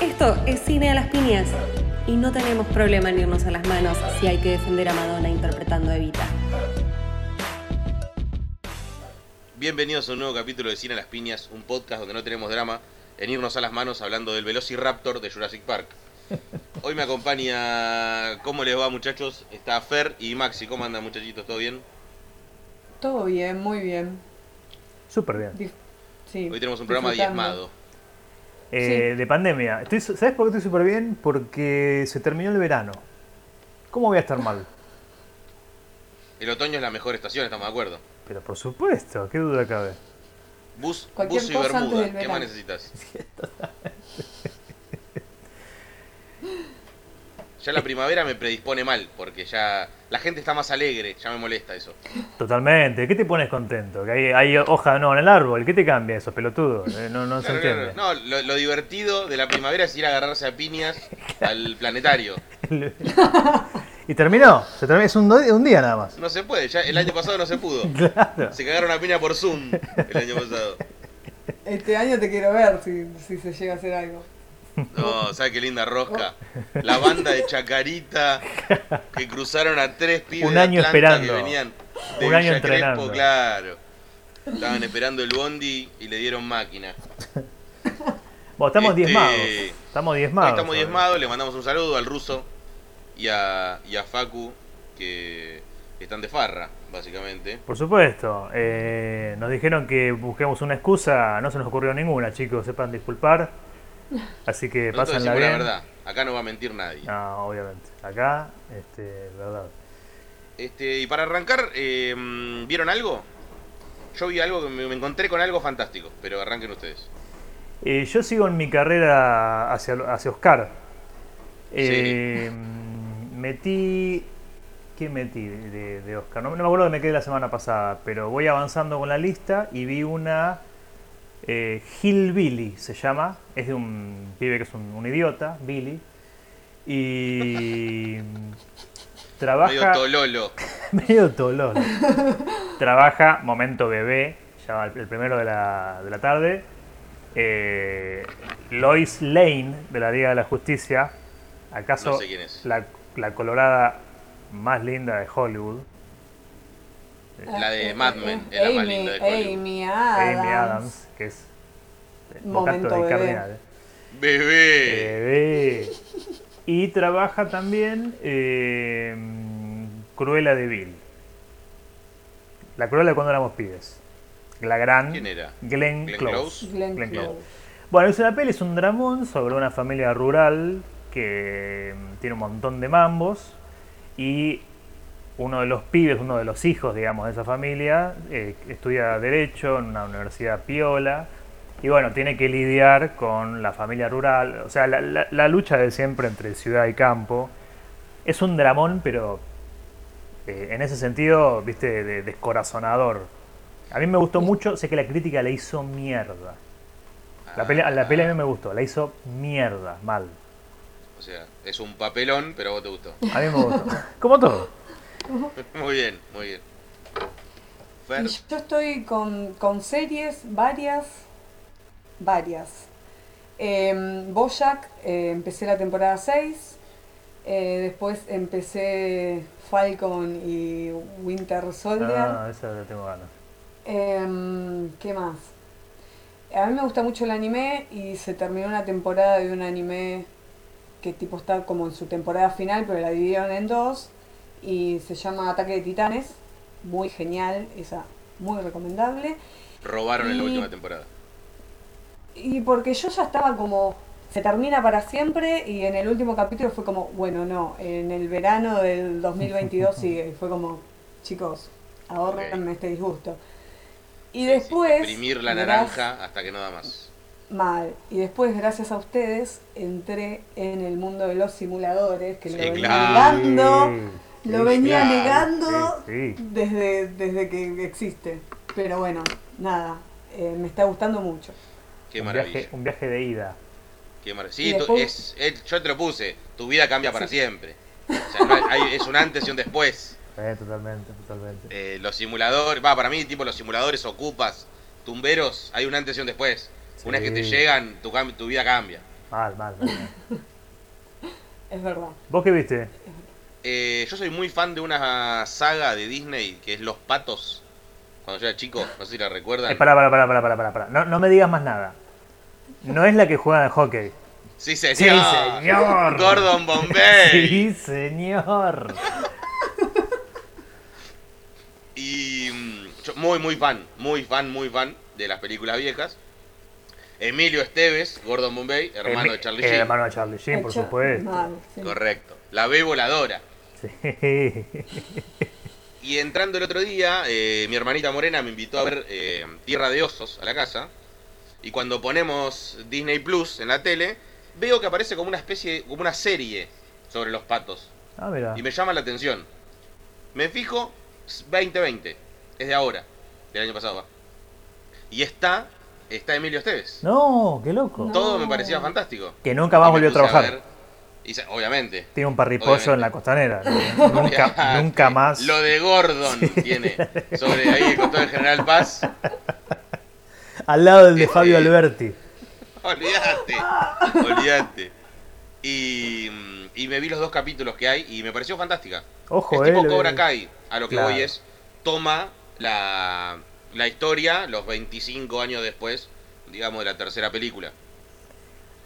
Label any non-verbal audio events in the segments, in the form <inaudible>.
Esto es Cine a las Piñas y no tenemos problema en irnos a las manos si hay que defender a Madonna interpretando a Evita. Bienvenidos a un nuevo capítulo de Cine a las Piñas, un podcast donde no tenemos drama en irnos a las manos hablando del Velociraptor de Jurassic Park. Hoy me acompaña, ¿cómo les va muchachos? Está Fer y Maxi, ¿cómo andan muchachitos? ¿Todo bien? Todo bien, muy bien. Súper bien. Dif- Sí, Hoy tenemos un programa diezmado. Eh, De pandemia. Estoy, ¿Sabes por qué estoy súper bien? Porque se terminó el verano. ¿Cómo voy a estar mal? El otoño es la mejor estación, estamos de acuerdo. Pero por supuesto, qué duda cabe. Bus, Cualquier buzo y cosa antes bermuda, del ¿qué más necesitas? <laughs> Ya la primavera me predispone mal, porque ya la gente está más alegre, ya me molesta eso. Totalmente. ¿Qué te pones contento? Que hay, hay hoja no en el árbol. ¿Qué te cambia eso, pelotudo? <laughs> Eh, No, no se entiende. No, lo, lo divertido de la primavera es ir a agarrarse a piñas <laughs> al planetario. <laughs> y terminó. Se terminó. Es un, un día nada más. No se puede, ya el año pasado no se pudo. Claro. Se cagaron a piña por Zoom el año pasado. Este año te quiero ver si, si se llega a hacer algo. No, ¿sabes qué linda rosca? La banda de Chacarita que cruzaron a tres pibes Un de año Atlanta esperando. que venían de Un año Villa entrenando. Crespo, claro. Estaban esperando el bondi y le dieron máquina. Bueno, estamos Este, diezmados. Estamos diezmados. estamos diezmados, le mandamos un saludo al ruso y a, y a Facu que están de farra, básicamente. Por supuesto. Eh, nos dijeron que busquemos una excusa. No se nos ocurrió ninguna, chicos. Sepan disculpar. Así que Nosotros pásenla decimos la bien. verdad, acá no va a mentir nadie. No, obviamente. Acá, este, verdad. Este, y para arrancar, eh, ¿vieron algo? Yo vi algo que me, encontré con algo fantástico, pero arranquen ustedes. Eh, yo sigo en mi carrera hacia, hacia Oscar. Eh, Metí. ¿Qué metí de, de Oscar? No, no me acuerdo que me quedé la semana pasada, pero voy avanzando con la lista y vi una. Eh, Hillbilly se llama. Es de un pibe que es un, un idiota, Billy. Y. <laughs> Trabaja. Medio tololo. <laughs> Medio tololo. Trabaja Momento Bebé, ya el el primero de la, de la tarde. Eh, Lois Lane, de la Liga de la Justicia. ¿Acaso No sé quién es. La, la colorada más linda de Hollywood? La de Eh, Mad eh, Men, es la más Amy- linda de Hollywood. Amy Adams. Amy Adams, que es eh, Momento de Bebé. Cardinal. Bebé. Bebé. Y trabaja también eh, Cruella de Vil. La Cruella de cuando éramos pibes. La gran ¿Quién era? Glenn, Glenn Close. Close. Glenn Glenn Close. Close. Bueno, es una peli, es un dramón sobre una familia rural que mm, tiene un montón de mambos y uno de los pibes, uno de los hijos, digamos, de esa familia, eh, estudia Derecho en una universidad piola y bueno, tiene que lidiar con la familia rural, o sea, la, la- la lucha de siempre entre ciudad y campo. Es un dramón, pero eh, en ese sentido, viste, de- descorazonador. A mí me gustó mucho, sé que la crítica le hizo mierda. La peli, la peli a mí me gustó, la hizo mierda, mal. O sea, es un papelón, pero a vos te gustó. A mí me gustó. Como todo. <laughs> Muy bien, muy bien. Fer, Y yo estoy con, con series, varias, varias. Eh, Bojack, eh, empecé la temporada 6, eh, después empecé Falcon y Winter Soldier. Ah, esa la tengo ganas. Em, ¿Qué más? A mí me gusta mucho el anime y se terminó una temporada de un anime que tipo está como en su temporada final, pero la dividieron en dos y se llama Ataque de Titanes. Muy genial, esa muy recomendable. robaron en la última temporada. Y porque yo ya estaba como, se termina para siempre y en el último capítulo fue como, bueno, no, en el verano del 2022 <laughs> sigue. Y fue como, chicos, ahorrenme este disgusto. Y Sí, después... sí, Exprimir la naranja hasta que no da más. Mal. Y después, gracias a ustedes, entré en el mundo de los simuladores, que Sí, lo venía claro. Sí, lo sí, venía claro, negando sí, sí. Desde, desde que existe. Pero bueno, nada, eh, me está gustando mucho. Qué un, maravilla. viaje, un viaje de ida. Qué maravilla. Y Sí, tú- después- es, es- yo te lo puse. Tu vida cambia para Sí. siempre. O sea, no hay- hay- es un antes y un después. <laughs> Eh, totalmente, totalmente. Eh, los simuladores, va, para mí, tipo los simuladores ocupas, tumberos, hay un antes y un después. Una vez que te llegan, tu, vida cambia. Mal, mal, mal, mal. <laughs> Es verdad. ¿Vos qué viste? Eh, yo soy muy fan de una saga de Disney que es Los Patos. Cuando yo era chico, no sé si la recuerdan. Eh, pará, pará, pará, pará, pará, pará, pará. No, no me digas más nada. No es la que juegan al hockey. Sí, señor. Sí, señor. Gordon Bombay. <laughs> Sí, señor. Y mm, yo muy, muy fan, muy fan, muy fan de las películas viejas. Emilio Esteves, Gordon Bombay, hermano de Charlie Sheen. hermano de Charlie Sheen, por supuesto. Mal, sí. Correcto. La B voladora. Sí. <laughs> Y entrando el otro día, eh, mi hermanita Morena me invitó a ver eh, Tierra de Osos a la casa. Y cuando ponemos Disney Plus en la tele, veo que aparece como una especie, como una serie sobre los patos. Ah, mira. Y me llama la atención. Me fijo, s- 2020, es de ahora, del año pasado. va. Y está, está Emilio Esteves. No, qué loco. No. Todo me parecía fantástico. Que nunca más volvió a trabajar. ver, y obviamente. Tiene un parripollo Obviamente. en la costanera. <laughs> nunca, nunca más. Lo de Gordon tiene sobre ahí con todo el General Paz. Al lado del de Este- Fabio Alberti. Olvídate, olvídate. Y, y me vi los dos capítulos que hay y me pareció fantástica. Ojo, es tipo eh, Cobra Kai. A lo que Claro. voy es, toma la, la historia los 25 años después, digamos, de la tercera película.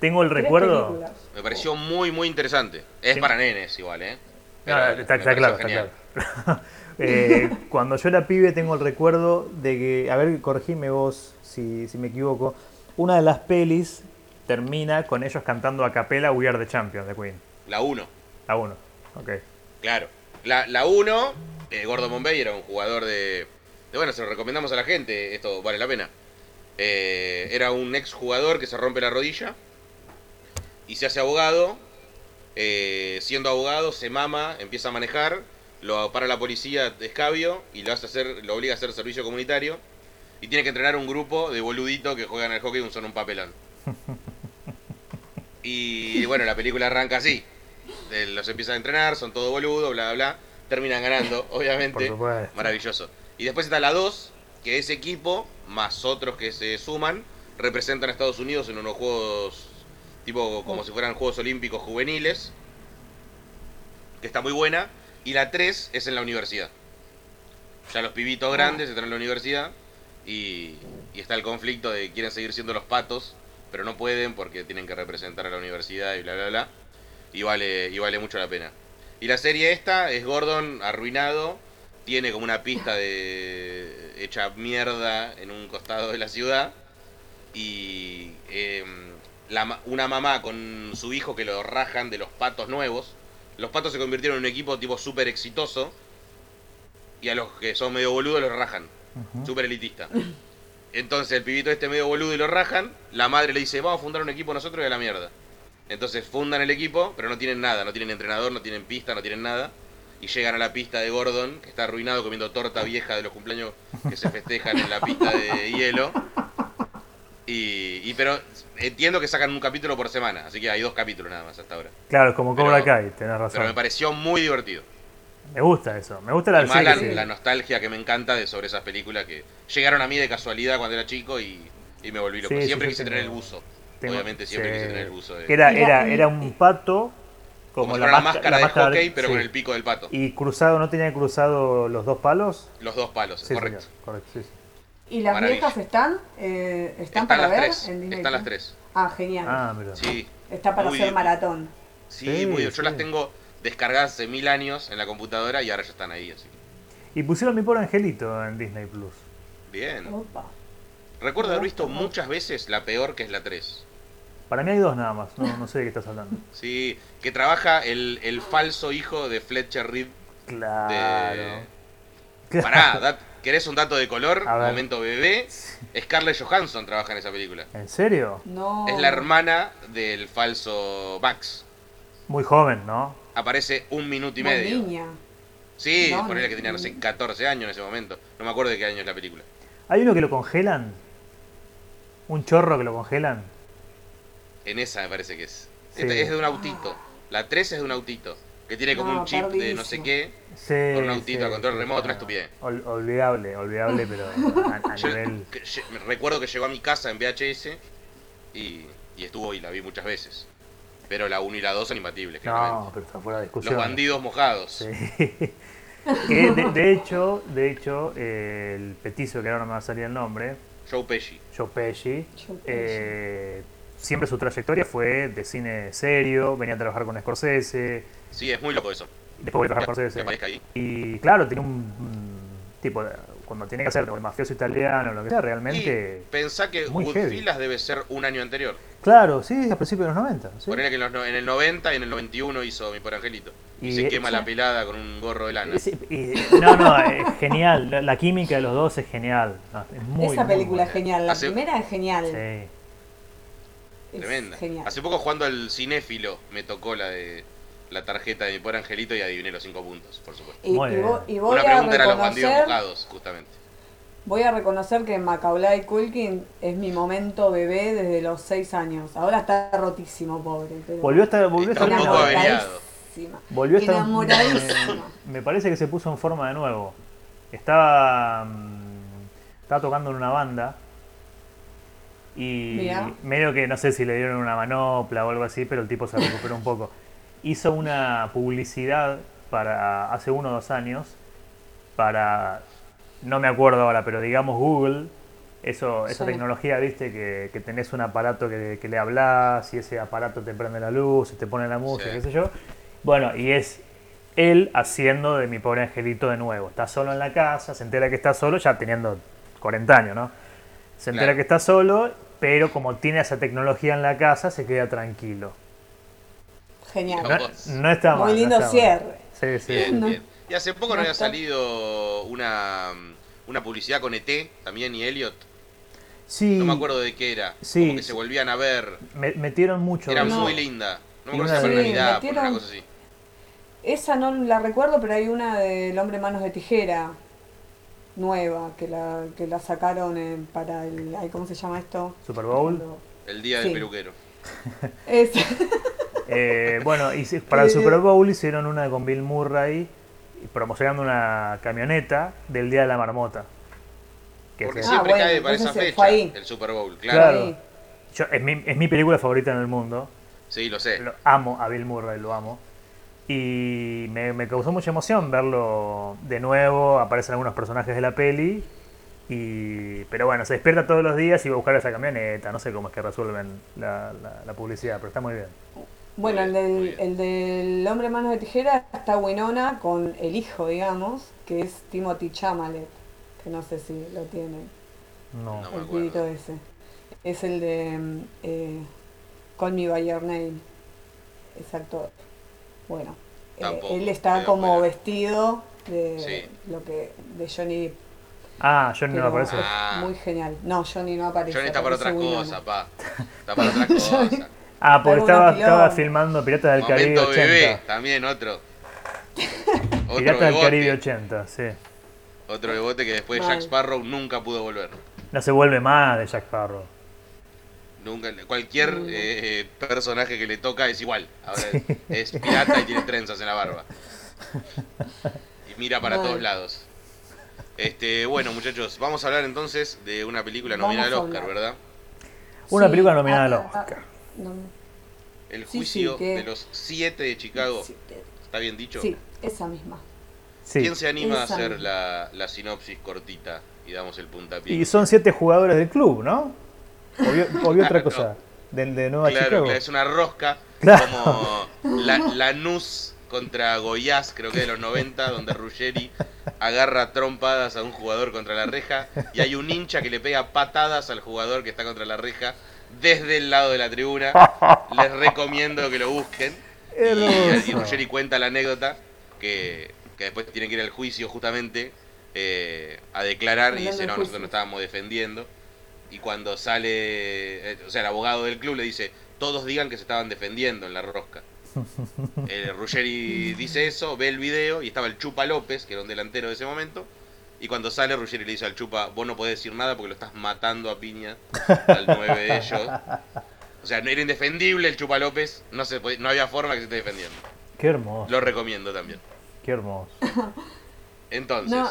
Tengo el recuerdo. películas. Me pareció muy, muy interesante. Es Sí. para nenes igual, ¿eh? No, está, claro, está genial. claro. <laughs> Eh, cuando yo era pibe tengo el recuerdo de que, a ver, corregime vos si, si me equivoco, una de las pelis termina con ellos cantando a capela We Are the Champions de Queen. La 1, La uno. Ok. claro. La, la 1, eh, Gordon Bombay era un jugador de, de... Bueno, se lo recomendamos a la gente, esto vale la pena. Eh, era un ex jugador que se rompe la rodilla y se hace abogado. eh, siendo abogado, se mama, empieza a manejar, lo para la policía de escabio y lo, hace hacer, lo obliga a hacer servicio comunitario. Y tiene que entrenar un grupo de boluditos que juegan al hockey y son un papelón. <laughs> Y bueno, la película arranca así. Eh, Los empiezan a entrenar, son todo boludo, bla, bla, bla. Terminan ganando, <laughs> obviamente. Por. Maravilloso. Y después está la 2, que ese equipo, más otros que se suman, representan a Estados Unidos en unos juegos, tipo como si fueran Juegos Olímpicos juveniles, que está muy buena. Y la 3 es en la universidad. Ya los pibitos grandes están en la universidad y, y está el conflicto de quieren seguir siendo los patos, pero no pueden porque tienen que representar a la universidad y bla, bla, bla. Y vale, y vale mucho la pena. Y la serie esta es Gordon arruinado, tiene como una pista de hecha mierda en un costado de la ciudad y em, la una mamá con su hijo que lo rajan de los patos nuevos. Los patos se convirtieron en un equipo tipo súper exitoso y a los que son medio boludos los rajan, Ujú. súper elitista. Entonces el pibito este medio boludo y lo rajan, la madre le dice, vamos a fundar un equipo nosotros y a la mierda. Entonces fundan el equipo, pero no tienen nada, no tienen entrenador, no tienen pista, no tienen nada. Y llegan a la pista de Gordon, que está arruinado comiendo torta vieja de los cumpleaños que se festejan en la pista de hielo. Y, y pero entiendo que sacan un capítulo por semana, así que hay dos capítulos nada más hasta ahora. Claro, es como Cobra Pero- Kai, tenés Pero razón. me pareció muy divertido. Me gusta eso. Me gusta la Y más la, nostalgia que me encanta de sobre esas películas que llegaron a mí de casualidad cuando era chico y, y me volví loco. Sí, sí, siempre yo quise tener el buzo. Tengo- Obviamente siempre sí. quise tener el buzo. de- era, era, era un pato como, la, máscara la de máscara hockey, pero con sí. el pico del pato. Y cruzado, ¿no tenía cruzado los dos palos? Los dos palos, Sí, correcto. señor, correcto, sí, sí. ¿Y las Maravilla. viejas están? Eh, ¿Están, Están para las ver? tres. en Disney Están las tres. Ah, genial. Ah, mira. Sí, Está para muy hacer bien. maratón. sí, Sí, muy bien. sí. Yo las tengo descargadas hace mil años en la computadora y ahora ya están ahí, así Y pusieron mi pobre angelito en Disney Plus. Bien. Opa. Recuerdo haber visto muchas veces la peor que es la 3. Para mí hay dos nada más. No, no sé de qué estás hablando. <laughs> Sí, que trabaja el, el falso hijo de Fletcher Reed Claro. de... Pará, dat- ¿querés un dato de color? A ver. Momento bebé. Scarlett Johansson trabaja en esa película. ¿En serio? No. Es la hermana del falso Max. Muy joven, ¿no? Aparece un minuto y Muy medio. niña. Sí, No, ponele que tenía, no no. sé, 14 años en ese momento. No me acuerdo de qué año es la película. Hay uno que lo congelan. Un chorro que lo congelan. En esa me parece que es. Sí. Esta es de un autito. La 3 es de un autito. Que tiene como No, un chip de no sé qué, Sí, con un autito sí, a control remoto, no. una estupidez. Ol- olvidable, olvidable, <laughs> pero a, a Yo nivel. que- lle- me recuerdo que llegó a mi casa en VHS y, y estuvo y la vi muchas veces. Pero la 1 y la 2 son imbatibles, No, claramente. pero está fuera de discusión. Los bandidos mojados. Sí. <laughs> Que de, de hecho, de hecho, eh, el petizo que ahora no me va a salir el nombre, Joe Pesci. Joe Pesci, Joe Pesci. eh, siempre su trayectoria fue de cine serio, venía a trabajar con Scorsese, Sí, es muy loco eso. después volvió a trabajar aparezca ahí. Y claro, tiene un, tipo, de- cuando tiene que hacer el mafioso italiano, lo que sea, realmente... Y pensá que. Goodfellas debe ser un año anterior. Claro, sí, a principios de los 90. sí. Ponele que en, los no- en el 90 y en el 91 hizo Mi Por Angelito. Y, Y se quema sí. la pelada con un gorro de lana. Sí, y- no, no, es genial. La, la química de los dos es genial. No, es muy, Esa muy película es genial, la Hace- primera es genial. Sí. Es Tremenda. Genial. Hace poco jugando al cinéfilo me tocó la de la tarjeta de Mi Por Angelito y adiviné los 5 puntos, por supuesto. Y, y vo- y voy Una a pregunta era los bandidos mojados, justamente. voy a reconocer que Macaulay Culkin es mi momento bebé desde los 6 años. Ahora está rotísimo, pobre. pero Volvió a estar, volvió a Está estar un poco. Enamoradísima. Volvió a estar. Enamoradísima. Me, <laughs> me parece que se puso en forma de nuevo. Estaba. mm, Estaba tocando en una banda. Y Mirá. medio que no sé si le dieron una manopla o algo así, pero el tipo se recuperó un poco. Hizo una publicidad para hace uno o dos años para no me acuerdo ahora, pero digamos Google, eso, esa Sí. tecnología, viste, que, que tenés un aparato que, que le hablas y ese aparato te prende la luz, y te pone la música, Sí. qué sé yo. Bueno, y es él haciendo de mi pobre angelito de nuevo. Está solo en la casa, se entera que está solo, ya teniendo 40 años, ¿no? Se entera Claro. que está solo, pero como tiene esa tecnología en la casa, se queda tranquilo. Genial. No. Está mal. Muy no lindo cierre. Sí, sí. Bien, No. bien. Y hace poco no, No había está- salido una, una publicidad con ET, también y Elliot. Sí, No me acuerdo de qué era. Sí, Como que se volvían a ver. me- metieron mucho. Era muy linda. No me acuerdo si una era Navidad, por una cosa así. Esa no la recuerdo, pero hay una del hombre manos de tijera nueva que la, que la sacaron en- para el. ay, ¿Cómo se llama esto? Super Bowl. El día Sí. del peluquero. Es, <laughs> Eh, bueno, y para el Eh, Super Bowl hicieron una con Bill Murray promocionando una camioneta del Día de la Marmota. Que Porque se- Ah, siempre bueno, cae para esa fecha fue ahí. el Super Bowl, claro. Claro. ahí. yo- es, mi, es mi película favorita en el mundo. Sí, lo sé. Lo amo a Bill Murray, lo amo. Y me, me causó mucha emoción verlo de nuevo. Aparecen algunos personajes de la peli. Y, pero bueno, se despierta todos los días y va a buscar esa camioneta. No sé cómo es que resuelven la, la- la publicidad, pero está muy bien. Bueno, el del, el del hombre manos de tijera está Winona con el hijo, digamos, que es Timothy Chalamet, que no sé si lo tienen, No. No. me el acuerdo. pibito ese. Es el de eh, Call Me By Your Name, ese actor. Bueno, eh, él está como fuera. vestido de Sí. lo que de Johnny Depp, Ah, Johnny no aparece. Ah. muy genial. No, Johnny no aparece. Johnny está para Winona. cosas, pa. <laughs> Está para otras cosas. Ah, porque estaba, estaba filmando Piratas del Caribe Momento 80. bebé, también otro. <laughs> Otro Piratas del. Caribe 80, sí. Otro bebote que después Mal. Jack Sparrow nunca pudo volver. No se vuelve más de Jack Sparrow. Nunca, cualquier Mm. eh, personaje que le toca es igual. Ahora es, es pirata y tiene trenzas en la barba. <laughs> Y mira para Mal. todos lados. Este, bueno, muchachos, vamos a hablar entonces de una película Vamos nominada al Oscar. ¿verdad? Una Sí, película nominada al Oscar. No, El juicio sí, que- de los siete de Chicago. ¿Está bien dicho? sí, esa misma. Sí. ¿Quién se anima a hacer la, la sinopsis cortita y damos el puntapié? Y son siete jugadores del club, ¿no? O vio <laughs> otra cosa. Del de Nueva Claro, Chicago. claro, es una rosca Claro. como la, Lanús contra Goiás, creo que de los 90, donde Ruggeri agarra trompadas a un jugador contra la reja y hay un hincha que le pega patadas al jugador que está contra la reja desde el lado de la tribuna. <laughs> Les recomiendo que lo busquen. Y, y Ruggeri cuenta la anécdota que, que después tiene que ir al juicio justamente eh, a declarar y dice, no, nosotros nos estábamos defendiendo. Y cuando sale, eh, o sea, el abogado del club le dice, todos digan que se estaban defendiendo en la rosca. <laughs> El Ruggeri dice eso, ve el video y estaba el Chupa López, que era un delantero de ese momento. Y cuando sale, Ruggeri le dice al Chupa, vos no podés decir nada porque lo estás matando a piña al 9 de ellos. O sea, no era indefendible el Chupa López, no, se podía- no había forma que se esté defendiendo. Qué hermoso, Lo recomiendo también. qué hermoso. <laughs> Entonces, No,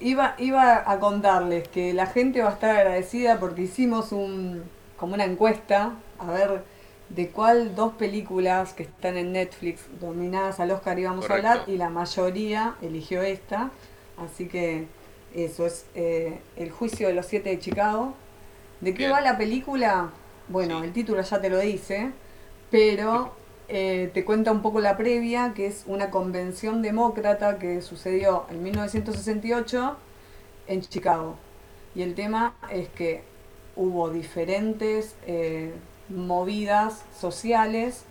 iba, iba a contarles que la gente va a estar agradecida porque hicimos un como una encuesta a ver de cuál dos películas que están en Netflix nominadas al Oscar íbamos Correcto. a hablar y la mayoría eligió esta. Así que eso es eh, El juicio de los siete de Chicago. ¿De qué Bien. va la película? Bueno, Sí. el título ya te lo dice, pero eh, te cuenta un poco la previa, que es una convención demócrata que sucedió en 1968 en Chicago. Y el tema es que hubo diferentes eh, movidas sociales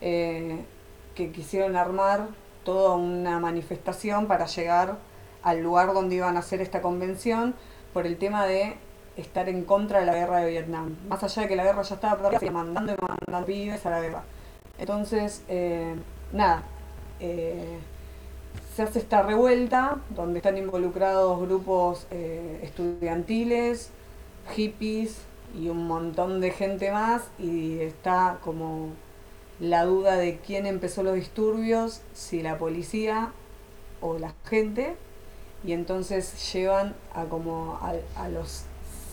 que quisieron armar toda una manifestación para llegar al lugar donde iban a hacer esta convención por el tema de estar en contra de la guerra de Vietnam. Más allá de que la guerra ya estaba perdida, mandando y mandando pibes a la guerra. Entonces, eh, nada, eh, se hace esta revuelta donde están involucrados grupos eh, estudiantiles, hippies y un montón de gente más y está como la duda de quién empezó los disturbios, si la policía o la gente y entonces llevan a como a, a los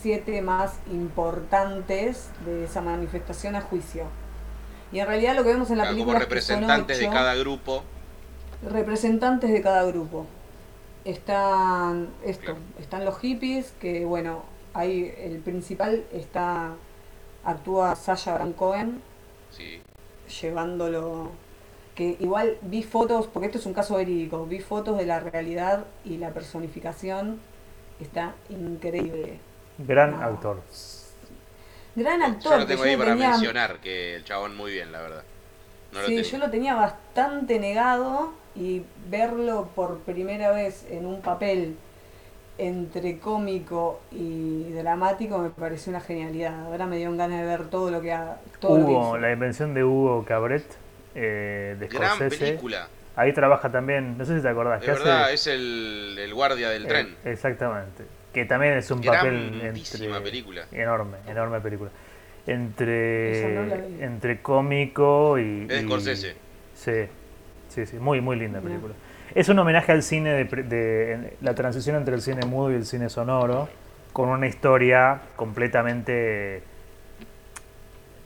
siete más importantes de esa manifestación a juicio. Y en realidad lo que vemos en la claro, como película es que son representantes de ocho cada grupo, representantes de cada grupo. Están esto, Claro. están los hippies, que bueno, ahí el principal está actúa Sasha Baron Cohen sí. llevándolo que igual vi fotos, porque esto es un caso verídico, vi fotos de la realidad y la personificación está increíble. Gran No. actor. Gran Yo actor, lo que tengo yo ahí lo para tenía- mencionar que el chabón muy bien, la verdad. No lo sí, yo lo tenía bastante negado y verlo por primera vez en un papel entre cómico y dramático me pareció una genialidad. Ahora me dieron ganas de ver todo lo que ha, todo lo que Hugo, hizo. la invención de Hugo Cabret, eh, de Gran Scorsese. película. Ahí trabaja también, no sé si te acordás. Es que hace- verdad, es el, el guardia del eh, tren. exactamente. Que también es un papel Grandísima entre, película. enorme, enorme película. Entre, no entre cómico y. Es de y- Scorsese. Sí, sí, sí, muy, muy linda película. Es un homenaje al cine de, pre- de- en- la transición entre el cine mudo y el cine sonoro, con una historia completamente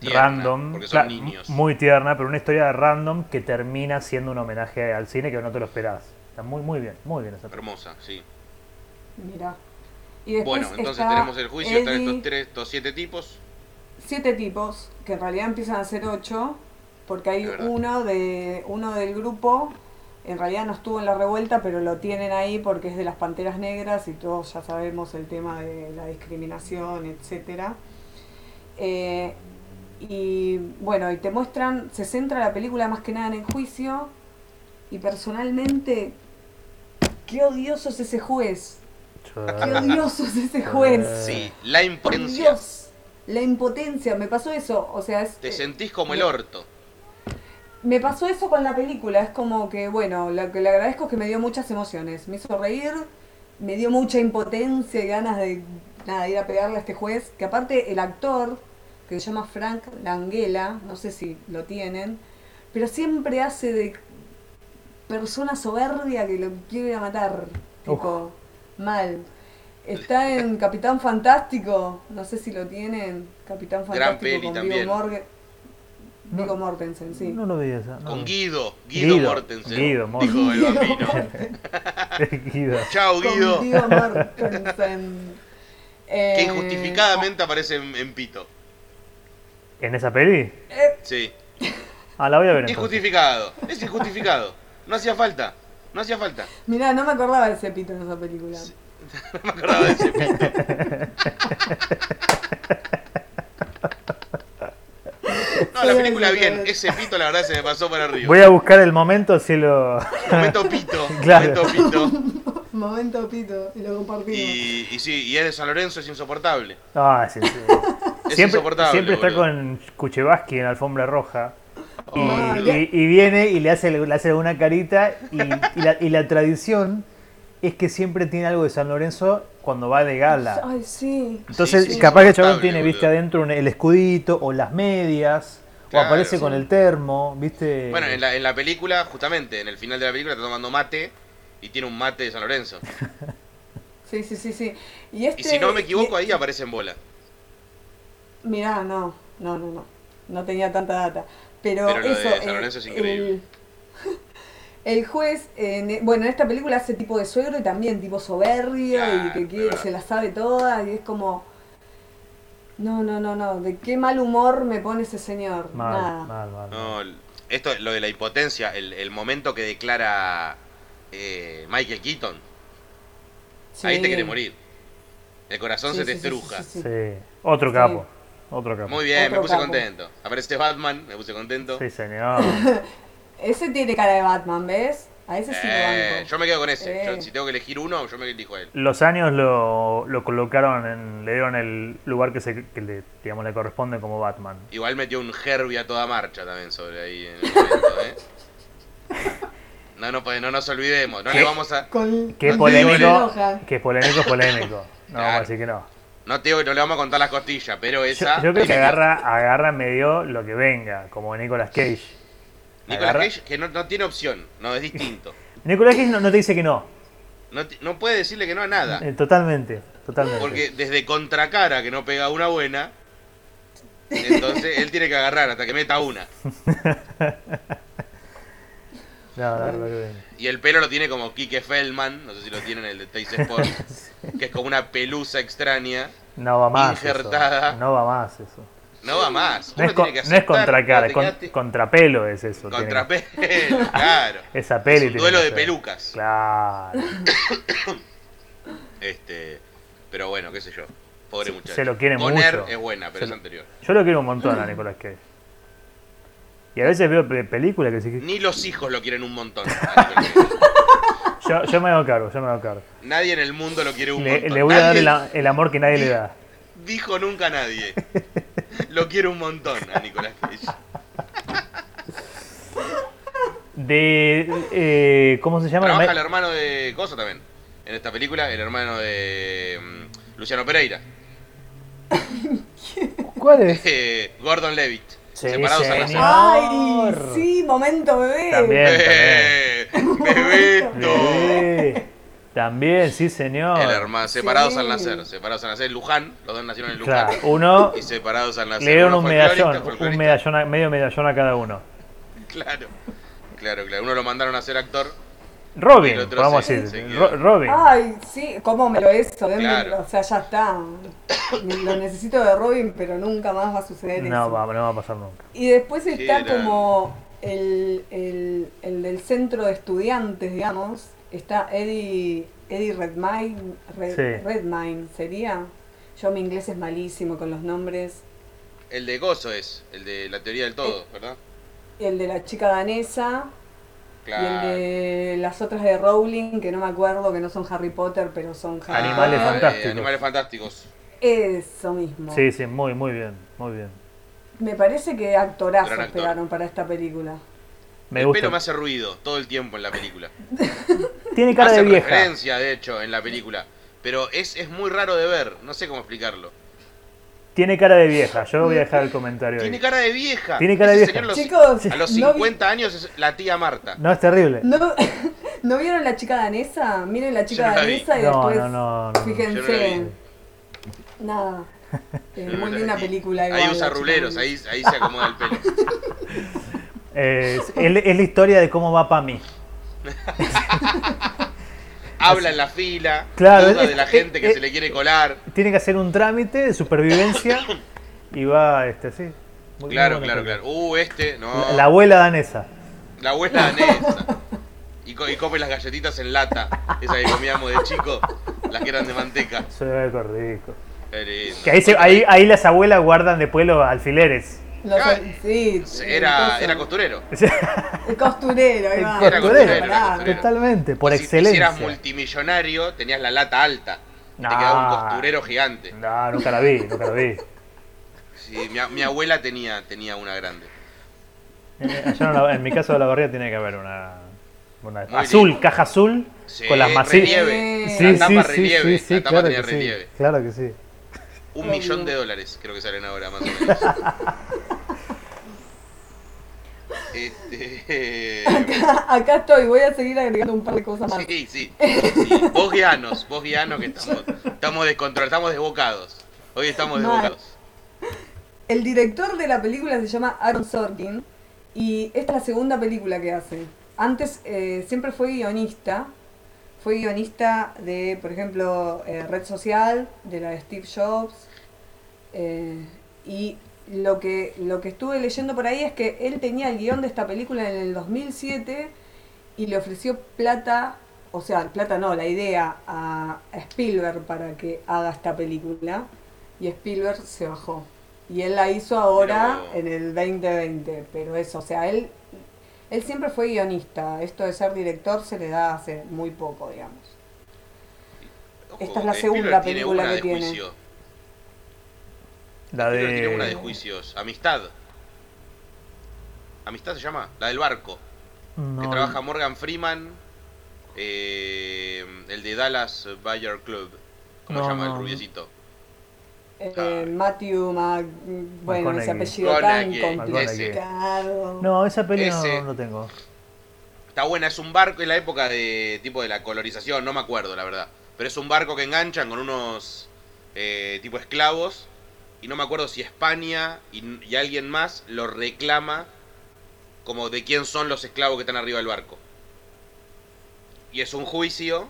Tierna, random, porque son niños. muy tierna, pero una historia random que termina siendo un homenaje al cine que no te lo esperás. Está muy, muy bien, muy bien esa. Hermosa, sí. Mira. Y después Bueno, entonces tenemos el juicio, están Eddie, estos tres, estos siete tipos. siete tipos, que en realidad empiezan a ser ocho, porque hay uno de uno del grupo, en realidad no estuvo en la revuelta, pero lo tienen ahí porque es de las Panteras Negras y todos ya sabemos el tema de la discriminación, etcétera. Eh, y bueno, y te muestran, se centra la película más que nada en el juicio, y personalmente, qué odioso es ese juez, qué odioso es ese <laughs> juez. Sí, la impotencia. Dios, la impotencia, me pasó eso, o sea, es, Te eh, sentís como el me- orto. me pasó eso con la película, es como que, bueno, lo que le agradezco es que me dio muchas emociones, me hizo reír, me dio mucha impotencia y ganas de nada, ir a pegarle a este juez, que aparte el actor, que se llama Frank Langella, no sé si lo tienen, pero siempre hace de persona soberbia que lo quiere ir a matar, tipo, mal. Está en Capitán Fantástico, no sé si lo tienen, Capitán Gran Fantástico peli con también. No. Viggo Mortensen, sí. No lo vi esa. no. Con Guido, Guido, Guido, Mortensen. Guido Dijo el bambino. Guido. Chao, <laughs> Guido. Con Mortensen. <laughs> Que Eh, injustificadamente aparece en, en Pito. ¿En esa peli? Sí. Ah, la voy a ver entonces. Injustificado. Es injustificado. No hacía falta. No hacía falta. Mirá, no me acordaba de ese pito en esa película. <laughs> No me acordaba de ese Pito. No, la película bien. Ese Pito la verdad se me pasó para arriba. Voy a buscar el momento si lo... Momento Pito. <laughs> Claro. Momento Pito. <laughs> Momento pito, y lo compartimos. Y, y sí, y es de San Lorenzo, es insoportable. Ah, sí, sí. Es Siempre, está boludo. con Kuchevaski en la alfombra roja. Y, Oh, y- y viene y le hace, le hace una carita y, y la, y la tradición es que siempre tiene algo de San Lorenzo cuando va de gala. Ay, sí. Entonces, Sí, sí, capaz que el chabón tiene, boludo. viste, adentro un- el escudito o las medias Claro, aparece sí. con el termo, ¿viste? Bueno, en la, en la película, justamente, en el final de la película está tomando mate y tiene un mate de San Lorenzo. <laughs> Sí, sí, sí, sí. Y, este, Y si no me equivoco, y- ahí aparece en bola. Mirá, no, no, no, no. No tenía tanta data. Pero, Pero lo de eso. San eh, Lorenzo es increíble. El, <laughs> el juez, en- bueno, en esta película hace tipo de suegro y también tipo soberbio y que quiere, se la sabe toda y es como. No, no, no, no. ¿De qué mal humor me pone ese señor? Mal, Nada. mal, mal. No, el- esto, lo de la impotencia, el, el momento que declara eh, Michael Keaton, ahí te quiere morir. El corazón Sí, se te estruja. sí, sí, Sí, otro Sí. capo. Otro capo. Muy bien, me puse capo. contento. Aparece Batman, me puse contento. Sí, señor. <laughs> Ese tiene cara de Batman, ¿ves? A ese sí lo Eh, banco. yo me quedo con ese. Eh. Yo, si tengo que elegir uno, yo me elijo a él. Los años lo, lo colocaron, en, le dieron el lugar que, se, que le, digamos, le corresponde como Batman. Igual metió un Herbie a toda marcha también sobre ahí en el momento, ¿eh? <laughs> No, no, pues, no nos olvidemos, no ¿Qué? le vamos a... Con- No digo, polémico, es polémico, es polémico. No, vamos a Claro. decir que no. No te digo que no le vamos a contar las costillas, pero esa... yo creo que agarra, agarra medio lo que venga, como Nicolas Cage. Nicolas agarra- Cage, que no, no tiene opción, no, es distinto. <laughs> Nicolas Cage no, no te dice que no. No, no puede decirle que no a nada. Eh, totalmente, totalmente. Porque desde contracara que no pega una buena, entonces él tiene que agarrar hasta que meta una. <laughs> No, lo que venga. Y el pelo lo tiene como Kike Feldman, no sé si lo tienen el de Tays Sports, <laughs> que es como una pelusa extraña. No va más. Injertada. Eso. No va más eso. No va más. No Uno es, con- no contra cara, es con- contrapelo es eso. tiene contra que- pelo, <laughs> claro. <laughs> Esa peli Es un tiene duelo de pelucas. Claro. <coughs> Este, pero bueno, qué sé yo. Pobre muchacho. se lo quiere Conner mucho. es buena, pero Se es anterior. Yo lo quiero un montón a Nicolas Cage. Y a veces veo pe- películas que sí que- Ni los hijos lo quieren un montón. <laughs> Yo, yo me hago cargo, yo me hago cargo. Nadie en el mundo lo quiere un Le, montón. le voy a dar Nadie el, a- el amor que nadie le da. Dijo nunca nadie. <laughs> Lo quiere un montón a Nicolas Cage. De. eh, ¿Cómo se llama? Trabaja el hermano de Coso también. En esta película, el hermano de mm, Luciano Pereira. <laughs> ¿Cuál es? Eh, Gordon Levitt. Sí, separados al señor. nacer. ¡Ay! Sí, momento bebé. También. ¡Eh! <laughs> ¡Bebeto! También, sí, señor. El hermano, separados Sí. al nacer. Separados al nacer. Luján. Los dos nacieron en Luján. Claro, uno Y separados al nacer. le dieron un medallón, un medallón, medio medallón a cada uno. <laughs> Claro. Claro, claro. Uno lo mandaron a ser actor. Robin, vamos a decir. Robin. Ay, sí, ¿cómo me lo eso? Claro. O sea, ya está. <coughs> Lo necesito de Robin, pero nunca más va a suceder no, eso. va, no va a pasar nunca. Y después está era? como el, el, el del centro de estudiantes, digamos. Está Eddie, Eddie Redmayne, Red- Sí. Redmayne, ¿sería? Yo mi inglés es malísimo con los nombres. El de Gozo es. El de la teoría del todo, ¿verdad? Y el de la chica danesa. Y el de las otras de Rowling, que no me acuerdo, que no son Harry Potter, pero son Harry Animales Potter. fantásticos. animales fantásticos. Eso mismo. Sí, sí, muy, muy bien, muy bien. Me parece que actorazos actor. pegaron para esta película. Me el gusta. pelo me hace ruido todo el tiempo en la película. <laughs> Tiene cara hace de vieja. referencia, de hecho, en la película. Pero es, es muy raro de ver. No sé cómo explicarlo. Tiene cara de vieja. Yo voy a dejar el comentario Tiene ahí. cara de vieja. Tiene cara de vieja. señor los- Chicos, a los ¿no vi- 50 años es la tía Marta. No, es terrible. ¿No, <laughs> ¿No vieron la chica danesa? Miren la chica vi. danesa y después no, no, no. fíjense. Nada. <laughs> No muy linda película igual. Ahí usa ruleros, ahí, ahí se acomoda el pelo. Eh, <laughs> es, es- es la historia de cómo va para mí. Habla en la fila, Claro, duda es- de la es- gente que es- se le quiere colar. Tiene que hacer un trámite de supervivencia y va, este, sí. Muy- Claro, claro, claro. Uh, este, no. La, la abuela danesa. La abuela danesa. Y, co- y come las galletitas en lata. Esa que comíamos de chico. Las que eran de manteca. Soy rico. Qué lindo. Que ahí, se- ahí, ahí las abuelas guardan de pueblo alfileres. Los- Ah, sí, Era, era costurero. <laughs> El costurero, ahí El va. Era costurero. costurero, era costurero. Totalmente, por Y excelencia. Si eras multimillonario, tenías la lata alta. Te quedaba un costurero gigante. No, nunca la vi, nunca la vi. Sí, mi, a- mi abuela tenía, tenía una grande. Eh, allá en, la- en mi caso de la barriga tiene que haber una, una azul, lindo. caja azul, Sí, con las masillas. relieve. Sí, la sí, tapa relieve. la tapa claro tenía sí, relieve. claro que sí. Un millón de dólares creo que salen ahora, más o menos. <laughs> Este, Acá, acá estoy, voy a seguir agregando un par de cosas más. sí, sí, sí. Vos guianos, vos guianos que estamos, estamos descontrolados, estamos desbocados. Hoy estamos Mal. desbocados. El director de la película se llama Aaron Sorkin y esta es la segunda película que hace. Antes eh, siempre fue guionista. Fue guionista de, por ejemplo, eh, Red Social, de la de Steve Jobs. eh, y lo que, lo que estuve leyendo por ahí es que él tenía el guion de esta película en el 2007 y le ofreció plata, o sea, plata no, la idea a Spielberg para que haga esta película. Y Spielberg se bajó. Y él la hizo ahora Pero- en el 2020. Pero eso, o sea, él, él siempre fue guionista. Esto de ser director se le da hace muy poco, digamos. Ojo, Esta es la segunda película que tiene. juicio. La tiene una de de. juicios. Amistad. Amistad se llama, la del barco. No, Que trabaja Morgan Freeman, eh, el de Dallas Bayer Club. ¿Cómo No, se llama no, el rubiecito? Eh, Ah. Matthew Mac... Bueno, ese McConaughey. apellido tan McConaughey, complicado. No, esa peli no, Ese- no tengo. Está buena, es un barco en la época de tipo de la colonización, no me acuerdo la verdad. Pero es un barco que enganchan con unos eh, tipo esclavos. Y no me acuerdo si España y, y alguien más lo reclama como de quién son los esclavos que están arriba del barco. Y es un juicio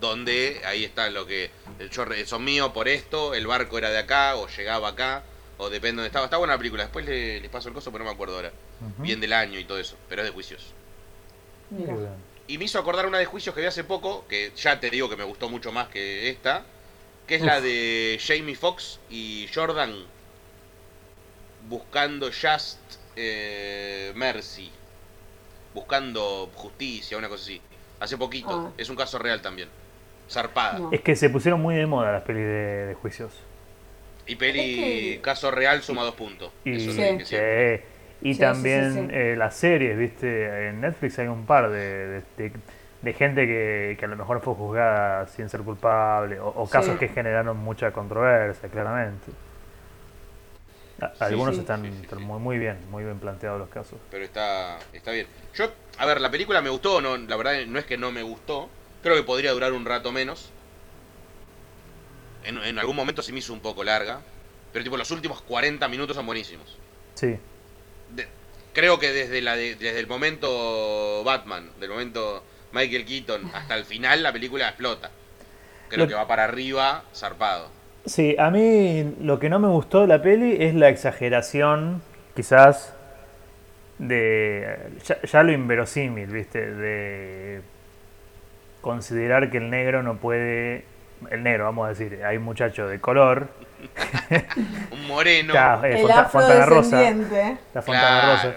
donde ahí está lo que el yo re- son míos por esto, el barco era de acá o llegaba acá o depende de dónde estaba. Está buena la película, después le- les paso el coso pero no me acuerdo ahora. Bien del año y todo eso, pero es de juicios. Mira. Y me hizo acordar una de juicios que vi hace poco, que ya te digo que me gustó mucho más que esta, que es la de Jamie Foxx y Jordan buscando Just eh, Mercy, buscando justicia, una cosa así. Hace poquito, Ah. es un caso real también. Zarpada. No. Es que se pusieron muy de moda las pelis de, de juicios. Y peli Es que- caso real suma dos puntos. Y, Eso es Sí. lo que sí. siempre. Y Sí, sí, también sí, sí. eh, las series, ¿viste? En Netflix hay un par de, de, de- de gente que, que a lo mejor fue juzgada sin ser culpable, o, o casos Sí. que generaron mucha controversia, claramente. A- Algunos sí. están Sí, sí, están sí. muy, muy bien, muy bien planteados los casos. pero está, está bien. Yo, a ver, la película me gustó, no, la verdad no es que no me gustó, creo que podría durar un rato menos. En, en algún momento se me hizo un poco larga, pero tipo los últimos 40 minutos son buenísimos. Sí, De- creo que desde, la de- desde el momento Batman, del momento Michael Keaton hasta el final la película explota. Creo Lo- que va para arriba, zarpado. Sí, a mí lo que no me gustó de la peli es la exageración, quizás, de ya, ya lo inverosímil, ¿viste? De considerar que el negro no puede... El negro, vamos a decir, hay un muchacho de color, <laughs> Un moreno. eh, El Fontana Rosa, la Fontana claro. Rosa,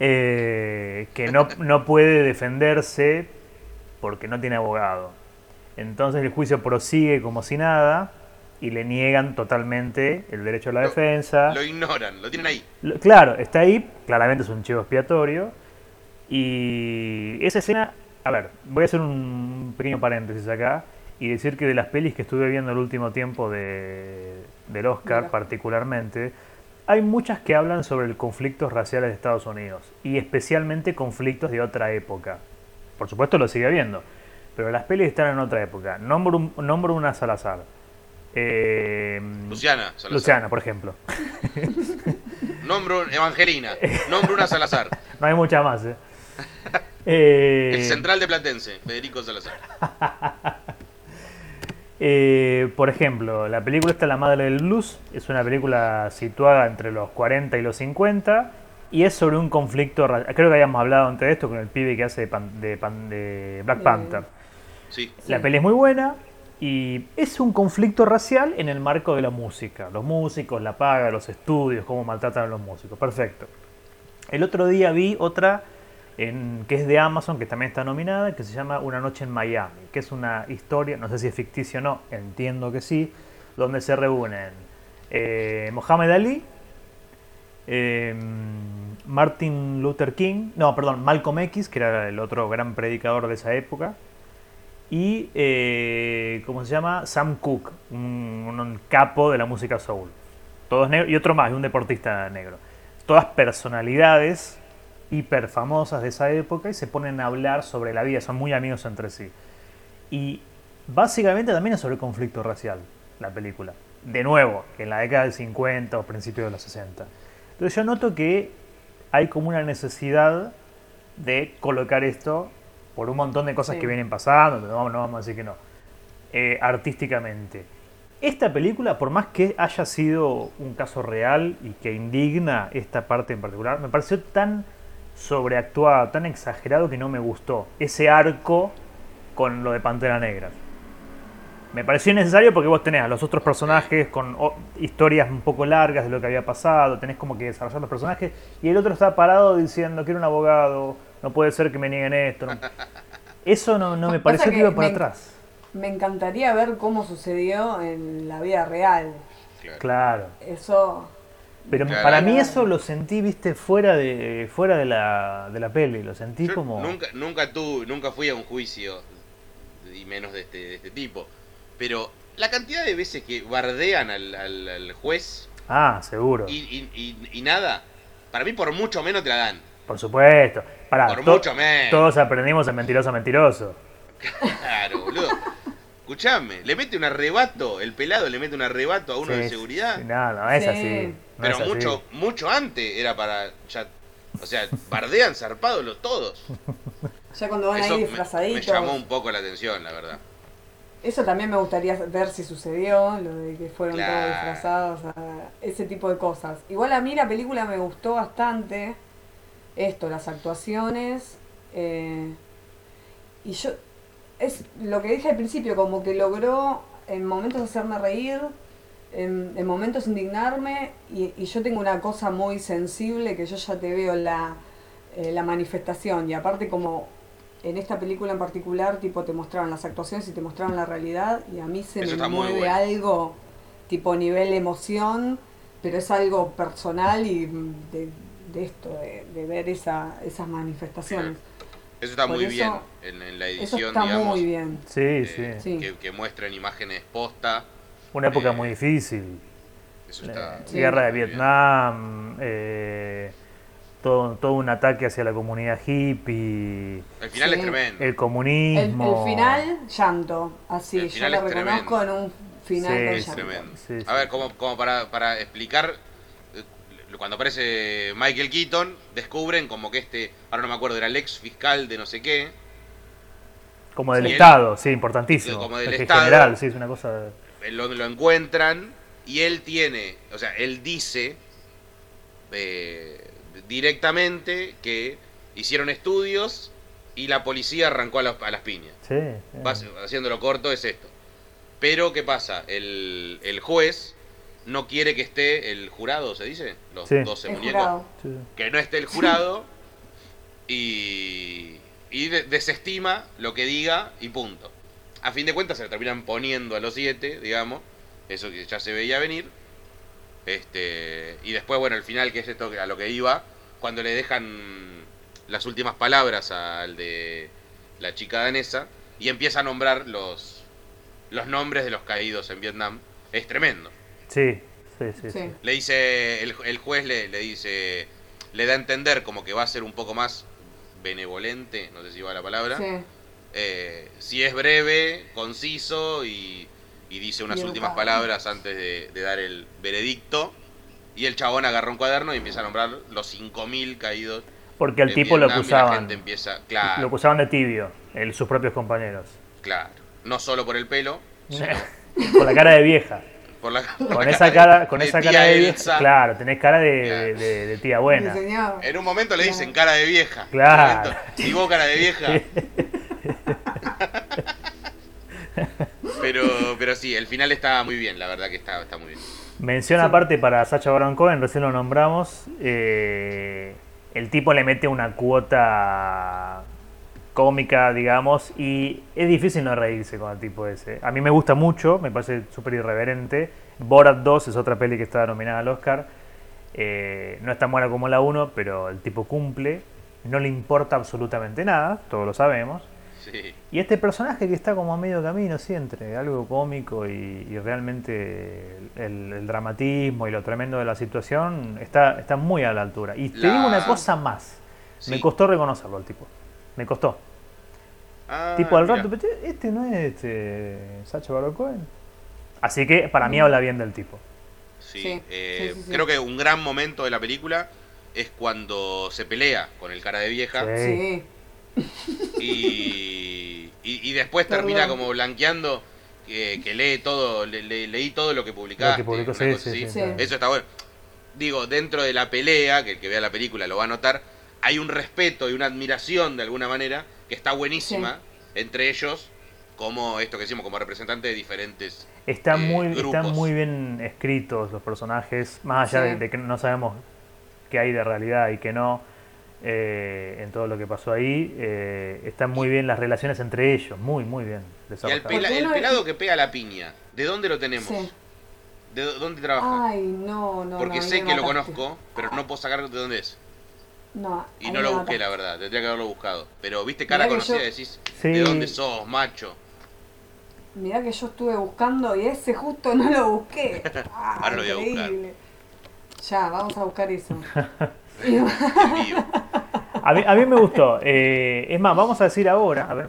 eh, que no, no puede defenderse porque no tiene abogado. Entonces el juicio prosigue como si nada y le niegan totalmente el derecho a la Lo- defensa. Lo ignoran, lo tienen ahí. Lo- Claro, está ahí, claramente es un chivo expiatorio. Y esa escena, a ver, voy a hacer un pequeño paréntesis acá y decir que de las pelis que estuve viendo el último tiempo de, del Oscar Mira. particularmente, hay muchas que hablan sobre el conflictos raciales de Estados Unidos y especialmente conflictos de otra época. Por supuesto lo sigue habiendo, pero las pelis están en otra época. Nombro, un- nombro una Salazar. Eh, Luciana, Salazar. Luciana, por ejemplo. <laughs> Nombro Evangelina. Nombro una Salazar. <laughs> No hay mucha más, ¿eh? <laughs> Eh, El central de Platense, Federico Salazar. Eh, por ejemplo, la película esta La Madre del Blues es una película situada entre los 40 y los 50 y es sobre un conflicto, creo que habíamos hablado antes de esto con el pibe que hace de, Pan- de Pan- de Black Panther. Sí. La peli es muy buena y es un conflicto racial en el marco de la música. Los músicos, la paga, los estudios, cómo maltratan a los músicos. Perfecto. El otro día vi otra que es de Amazon, que también está nominada, que se llama Una noche en Miami, que es una historia, no sé si es ficticia o no, entiendo que sí, donde se reúnen eh, Mohamed Ali, eh, Martin Luther King, no, perdón, Malcolm X, que era el otro gran predicador de esa época, y, eh, ¿cómo se llama? Sam Cooke, un, un capo de la música soul. Todos negros, y otro más, un deportista negro. Todas personalidades hiper famosas de esa época y se ponen a hablar sobre la vida, son muy amigos entre sí. Y básicamente también es sobre el conflicto racial, la película. De nuevo, en la década del 50 o principios de los 60. Entonces yo noto que hay como una necesidad de colocar esto por un montón de cosas Sí. que vienen pasando, no, no vamos a decir que no, eh, artísticamente. Esta película, por más que haya sido un caso real y que indigna esta parte en particular, me pareció tan sobreactuado, tan exagerado que no me gustó. Ese arco con lo de Pantera Negra. Me pareció innecesario porque vos tenés a los otros personajes con historias un poco largas de lo que había pasado, tenés como que desarrollar los personajes y el otro está parado diciendo quiero un abogado, no puede ser que me nieguen esto. no". <laughs> Eso no, no me pareció que que iba para me- atrás. Me encantaría ver cómo sucedió en la vida real. Claro. Claro. Eso. Pero Claro. para mí eso lo sentí, viste, fuera de fuera de la, de la peli, lo sentí Yo como... nunca, nunca, tu, nunca fui a un juicio, y menos de este, de este tipo. Pero la cantidad de veces que bardean al, al- al juez Ah, seguro. y, y- y- y nada, para mí por mucho menos te la dan. Por supuesto. Pará, Por to- mucho menos. Todos aprendimos en mentiroso mentiroso. Claro, boludo. Escuchame, le mete un arrebato, el pelado le mete un arrebato a uno Sí, de seguridad. sí, No, no es Sí. así. No pero mucho, mucho antes era para ya. O sea, bardean zarpados los todos. Ya cuando van Eso ahí me, disfrazaditos. me llamó un poco la atención, la verdad. Eso también me gustaría ver si sucedió, lo de que fueron Claro. todos disfrazados, a- ese tipo de cosas. Igual a mí la película me gustó bastante, esto, las actuaciones, eh, y yo, es lo que dije al principio, como que logró en momentos hacerme reír, en, en momentos indignarme, y, y yo tengo una cosa muy sensible que yo ya te veo la, eh, la manifestación, y aparte como en esta película en particular, tipo, te mostraban las actuaciones y te mostraban la realidad, y a mí se Eso me está mueve bueno. algo, tipo nivel emoción, pero es algo personal y mm, de, de esto, de, de ver esa, esas manifestaciones. Eso está Por muy eso- bien en, en la Eso edición, está digamos. muy bien. Sí, eh, sí. Sí. Que, que muestran imágenes posta. Una época eh, muy difícil. Eso está. Sí. Guerra de. Vietnam, eh, todo, todo un ataque hacia la comunidad hippie, El final Sí. es tremendo. el comunismo. el final, llanto. Así, El yo lo reconozco tremendo. en un final Sí, con Es llanto. tremendo. Sí, sí. A ver, como, como para, para explicar, eh, cuando aparece Michael Keaton, descubren como que este, ahora no me acuerdo, era el ex fiscal de no sé qué, Como del Sí, él- Estado, sí, importantísimo. Como del Estado. general, sí, es una cosa... eh, lo, lo encuentran y él tiene, o sea, él dice eh, directamente que hicieron estudios y la policía arrancó a, las- a las piñas. Sí. Bas- haciéndolo corto es esto. Pero, ¿qué pasa? El, el juez no quiere que esté el jurado, ¿se dice? Los Sí. 12 El muñecos. Sí. Que no esté el jurado y, y de- desestima lo que diga y punto. A fin de cuentas se le terminan poniendo a los 7, digamos. Eso que ya se veía venir. Este, y después, bueno, el final, que es esto a lo que iba, cuando le dejan las últimas palabras al de la chica danesa y empieza a nombrar los, los nombres de los caídos en Vietnam, es tremendo. Sí, sí, sí, Sí. sí. Le dice, el, el juez le, le dice, le da a entender como que va a ser un poco más benevolente, no sé si va la palabra, Sí. Eh, si es breve, conciso y, y dice unas Y últimas palabras antes de, de dar el veredicto. Y el chabón agarra un cuaderno y empieza a nombrar los 5.000 caídos. Porque el tipo lo La acusaban. gente empieza, claro, Lo acusaban de tibio, el- sus propios compañeros. claro, no solo por el pelo, <laughs> sino Con la cara de vieja. por la por Con la esa cara, con de esa tía cara de vieja. Elsa. Claro, tenés cara de, Claro. de- de- de tía buena. En un momento le dicen cara de vieja. Claro. Y vos cara de vieja. <laughs> pero, pero sí, el final está muy bien, la verdad que está, está muy bien. Mención aparte para Sacha Baron Cohen, recién lo nombramos. eh, el tipo le mete una cuota cómica, digamos, y es difícil no reírse con el tipo ese. A mí me gusta mucho, me parece súper irreverente. Borat 2 es otra peli que está nominada al Oscar. Eh, no es tan buena como la 1, pero el tipo cumple. No le importa absolutamente nada, todos lo sabemos. Sí. Y este personaje que está como a medio camino, sí, entre algo cómico y, y realmente el, el dramatismo y lo tremendo de la situación, está, está muy a la altura. Y te digo una cosa más. Sí. Me costó reconocerlo al tipo. Me costó. Ah, tipo al rato, "Pero este no es este Sacha Baron Cohen. Así que para Mm. mí habla bien del tipo. Sí, Sí, eh, sí, sí, sí. creo que un gran momento de la película es cuando se pelea con el cara de vieja Sí. Y, y, y después Perdón. termina como blanqueando que, que lee todo, le- le- leí todo lo que publicaste. Lo que publicó, una sí, cosa sí, así. sí, claro. Eso está bueno. Digo, dentro de la pelea, que el que vea la película lo va a notar, hay un respeto y una admiración de alguna manera que está buenísima entre ellos, como esto que decimos, como representante de diferentes. Están eh, muy, grupos. están muy bien escritos los personajes, más allá Sí. de, de que no sabemos qué hay de realidad y qué no eh, en todo lo que pasó ahí. eh, están muy bien las relaciones entre ellos, muy, muy bien Y el, pela- pelado que pega la piña, ¿de dónde lo tenemos? Sí. ¿De dó- dónde trabaja? Ay, no, no. Porque no, sé que lo conozco, pero no puedo sacar de dónde es. No, Y no lo busqué, mataste. la verdad. Tendría que haberlo buscado. Pero viste cara Mirá conocida yo- y decís, Sí. ¿de dónde sos, macho? Mirá que yo estuve buscando y ese justo no lo busqué. <laughs> Ah, Ahora lo voy a buscar. increíble. Ya, vamos a buscar eso. <laughs> En vivo. A mí, a mí me gustó. eh, es más, vamos a decir ahora, a ver,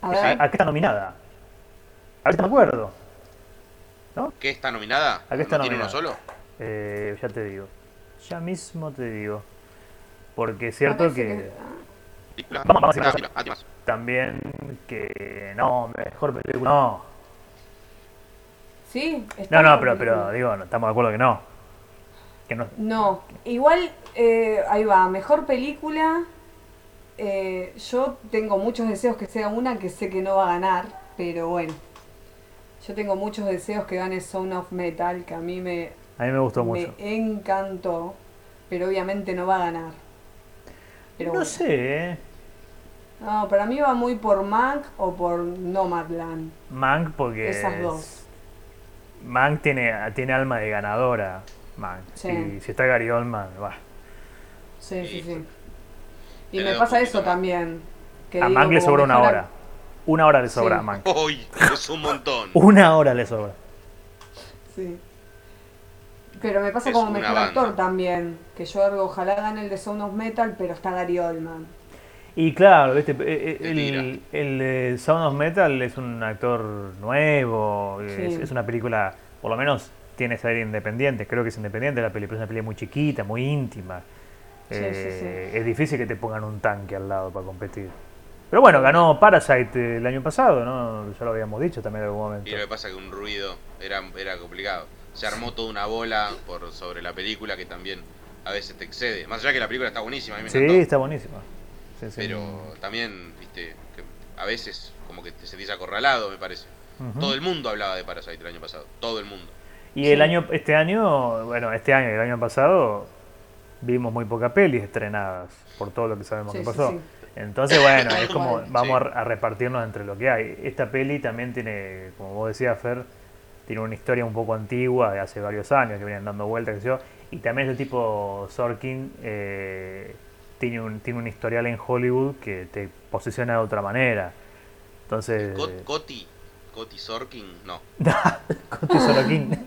A a, ver, a qué está nominada. A ver si me acuerdo. ¿Qué está nominada? ¿A qué está ¿No tiene uno nominada? solo? Eh, ya te digo. Ya mismo te digo. Porque es cierto que. Vamos, vamos a ir mira, ah, también que no, mejor película. No, ¿Sí? ¿Está no, no, pero, película? pero digo, no, estamos de acuerdo que no. Que no. No, igual, eh, ahí va, mejor película. eh, yo tengo muchos deseos que sea una que sé que no va a ganar, pero bueno. Yo tengo muchos deseos que gane Sound of Metal, que a mí me, A mí me gustó me mucho. encantó, pero obviamente no va a ganar. Pero no bueno. sé, eh. No, para mí va muy por Mac o por Nomadland. Mank porque Esas es- dos. Mank tiene, tiene alma de ganadora. Mank. Sí. Y si está Gary Oldman, va. Sí, sí, Sí. sí. Y me pasa eso también. que A Mank le sobra una hora. Una hora le sobra Sí. a Mank. Uy, es un montón. <laughs> Una hora le sobra. Sí. Pero me pasa Es como mejor banda. actor también. Que yo algo, ojalá gane el de Sound of Metal, pero está Gary Oldman. Y claro, ¿viste? Eh, eh, el, el de Sound of Metal es un actor nuevo, es una película, por lo menos tiene esa aire independiente, creo que es independiente la película, es una película muy chiquita, muy íntima. Sí, sí, Eh, Es difícil que te pongan un tanque al lado para competir. Pero bueno, ganó Parasite el año pasado, ¿no? Ya lo habíamos dicho también en algún momento. Y lo que pasa es que un ruido era, era complicado. Se armó toda una bola por sobre la película que también a veces te excede. Más allá que la película está buenísima, a mí me Sí, encantó. está buenísima. Sí, sí. Pero también, viste, que a veces como que te sentís acorralado, me parece. Todo el mundo hablaba de Parasite el año pasado. Todo el mundo. Y Sí. el año, este año, bueno, este año y el año pasado vimos muy pocas pelis estrenadas por todo lo que sabemos Sí, que pasó. sí. Entonces, bueno, es como vamos Sí. a, repartirnos entre lo que hay. Esta peli también tiene, como vos decías, Fer, tiene una historia un poco antigua de hace varios años que vienen dando vueltas, qué sé yo. Y también este tipo Sorkin eh, tiene, un, tiene un historial en Hollywood que te posiciona de otra manera. Entonces, Cot- Coti, Coti Sorkin, no. <laughs> Coti Sorokin. <laughs>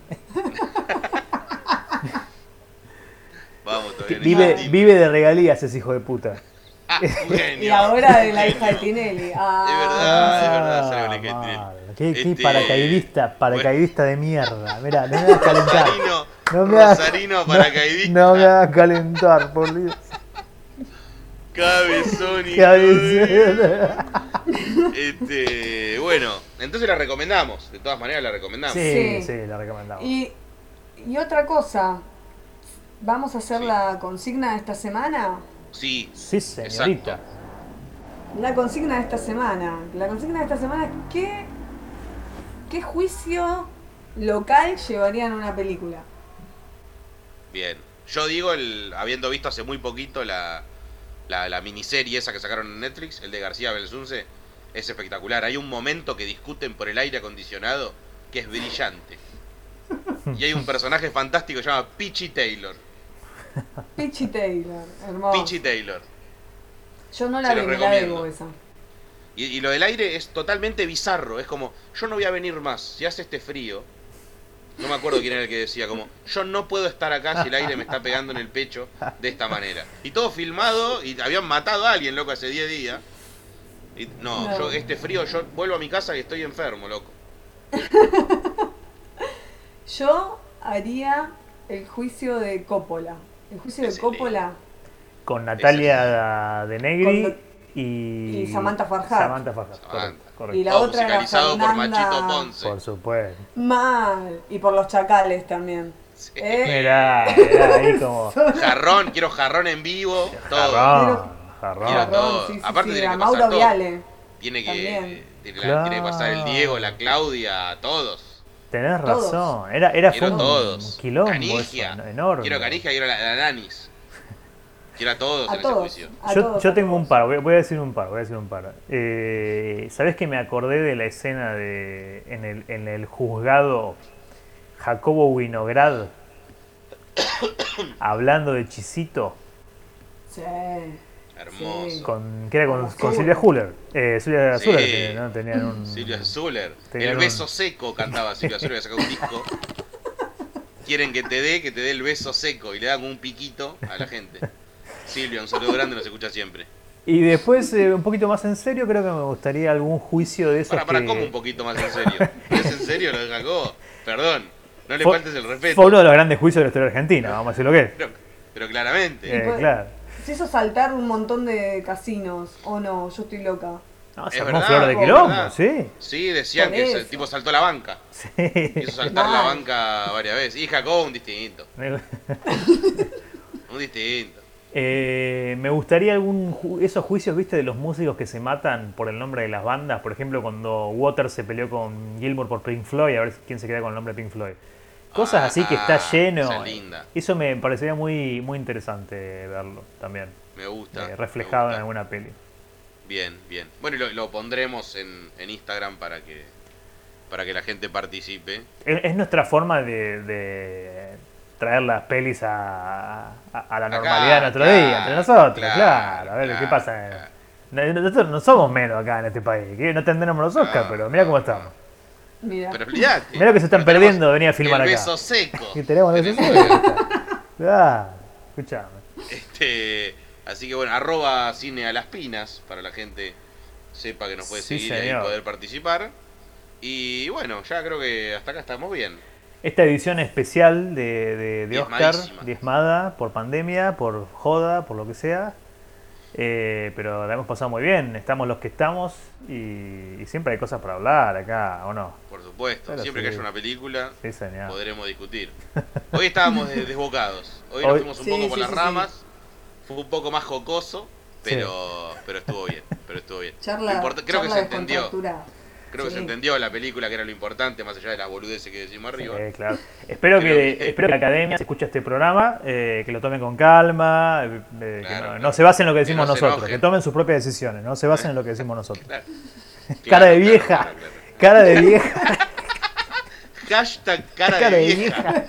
Vamos, todavía no vive, vive de regalías ese hijo de puta. Ah. <laughs> Y ahora de la hija de. Tinelli. Ah, Es verdad, es verdad, sale con tiene. Qué, qué Este, paracaidista, paracaidista de mierda. Mirá, no me hagas calentar. Rosarino, No me hagas, Rosarino paracaidista. No, me hagas calentar, por Dios. Cabezón y Cabeza. Este, bueno, entonces la recomendamos. De todas maneras la recomendamos. Sí, Sí. sí, la recomendamos. Y, y otra cosa. ¿Vamos a hacer Sí. la consigna de esta semana? Sí, Sí, señorita. La consigna de esta semana. La consigna de esta semana es ¿qué, qué juicio local llevarían a una película? bien. Yo digo, el, habiendo visto hace muy poquito la, la, la miniserie esa que sacaron en Netflix, el de García Belsunce, es espectacular. Hay un momento que discuten por el aire acondicionado que es brillante. <laughs> Y hay un personaje fantástico que se llama Peachy Taylor. Peachy Taylor, hermoso. Peachy Taylor. Yo no la vi, la debo esa. Y, y lo del aire es totalmente bizarro. Es como, yo no voy a venir más. Si hace este frío, No me acuerdo quién era el que decía como, yo no puedo estar acá si el aire me está pegando en el pecho de esta manera. Y todo filmado y habían matado a alguien, loco, hace 10 días. Y, no, No. yo este frío, yo vuelvo a mi casa y estoy enfermo, loco. <laughs> Yo haría el juicio de Coppola. El juicio de. Coppola. Con Natalia de Negri Con- y, y Samantha Farhat. Samantha Farhat, Samantha. correcto, correcto. Y la Todo otra era musicalizado por Fernanda- Machito Ponce. Por supuesto. Mal. Y por los chacales también. Sí. ¿Eh? Mirá, mirá, ahí como. <laughs> Jarrón, quiero jarrón en vivo, todo. Jarrón, Quiero jarrón. todo. Sí, sí, Aparte sí, tiene que pasar Mauro todo. Viale. Tiene que, tiene, la- tiene que pasar el Diego, la Claudia, a todos. Tenés Todos. razón. Era, era fue Quiero un todos. quilombo eso, enorme. Quiero Canigia, quiero la, la Nanis. A todos A en todos. ese juicio. A Yo, todos, yo tengo todos. un par, voy, voy a decir un par, voy a decir un par. Eh, ¿Sabés que me acordé de la escena de en el, en el juzgado Jacobo Winograd <coughs> hablando de Chisito Sí. Hermoso. Sí. con que era con, con. Silvia Zuller? Eh, Silvia Sí. Zuller, ¿no? tenían un Silvia Zuller. Tenían El un- beso seco cantaba Silvia Zuller, que sacó un disco. <laughs> Quieren que te dé, que te dé el beso seco y le dan un piquito a la gente. Silvia, un saludo grande, nos escucha siempre. Y después, eh, un poquito más en serio, creo que me gustaría algún juicio de esos Para, para, que... ¿cómo un poquito más en serio? <laughs> ¿Es en serio lo de Jacobo? Perdón, no le Fue- faltes el respeto. Fue uno de los grandes juicios de la historia argentina, vamos a decir lo que es. Pero, pero claramente. Eh, pues- claro. Se hizo saltar un montón de casinos. ¿O no? Yo estoy loca. No, Es se armó flor de quilombo, verdad. sí. Sí, decían Por que el tipo saltó la banca. sí. Hizo saltar la banca varias veces. Y Jacobo un distinto. <laughs> Un distinto. Eh, me gustaría algún ju- esos juicios, viste, de los músicos que se matan por el nombre de las bandas. Por ejemplo, cuando Waters se peleó con Gilmour por Pink Floyd, a ver quién se queda con el nombre de Pink Floyd. Cosas Ah, así que está lleno. esa linda. Eso me parecería muy, muy interesante verlo también, Me gusta. eh, me reflejado en alguna peli. Bien, bien. Bueno, y lo, lo pondremos en, en Instagram para que para que la gente participe. Es, es nuestra forma de, de traer las pelis a, a- a la Acá, normalidad de nuestro claro, día, entre nosotros, claro, claro. A ver, claro, ¿qué pasa? Nosotros no somos menos acá en este país, que no tendremos los Oscars, No, pero mira cómo no, estamos. Mira. Pero olvidate. <laughs> Mirá que se están perdiendo de venir a filmar el acá. beso seco. <laughs> Que tenemos beso Tenemos- <laughs> Claro, escuchame. Este, así que bueno, arroba cine a las pinas para la gente sepa que nos puede Sí, seguir señor. y poder participar. Y bueno, ya creo que hasta acá estamos bien. Esta edición especial de, de, de Oscar, diezmada por pandemia, por joda, por lo que sea. Eh, pero la hemos pasado muy bien, estamos los que estamos y, y siempre hay cosas para hablar acá, ¿o no? Por supuesto. Pero Siempre sí. que haya una película, Sí, podremos discutir. <laughs> Hoy estábamos de- desbocados. Hoy nos fuimos un Sí, poco por sí, las sí, sí. ramas. Fue un poco más jocoso, pero, pero estuvo bien. Pero estuvo bien. Charla, creo que charla se entendió. Creo que se entendió la película que era lo importante, más allá de las boludeces que decimos arriba. Claro. Espero que, que- espero que la academia se escuche este programa, eh, que lo tomen con calma, eh, que no, claro. no se basen en lo que Que decimos no nosotros, que tomen sus propias decisiones, no se basen en lo que decimos nosotros. <laughs> Cara de vieja, cara de vieja, Hashtag cara, cara de de vieja.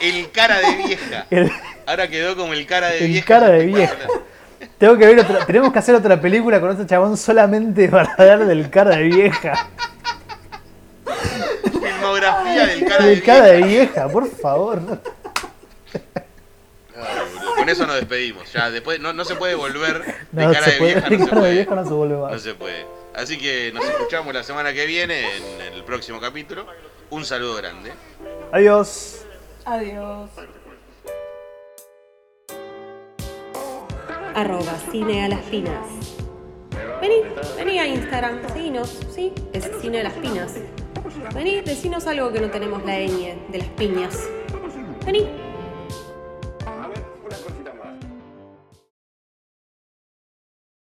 El cara de vieja. El- Ahora quedó como el cara de El vieja. cara de vieja. Tengo que ver otra, tenemos que hacer otra película con este chabón solamente para hablar del cara de vieja. Filmografía del cara de Del cara vieja. de vieja, por favor. Ay. Con eso nos despedimos. Ya después no, no se puede volver de No cara se de puede, vieja. de No se cara de puede. vieja no se vuelve No más. se puede. Así que nos escuchamos la semana que viene en el próximo capítulo. Un saludo grande. Adiós. Adiós. Arroba cine a las pinas. Vení, vení a Instagram, seguinos, ¿sí? Es cine a las pinas. Vení, decinos algo que no tenemos la ñ de las piñas. Vení.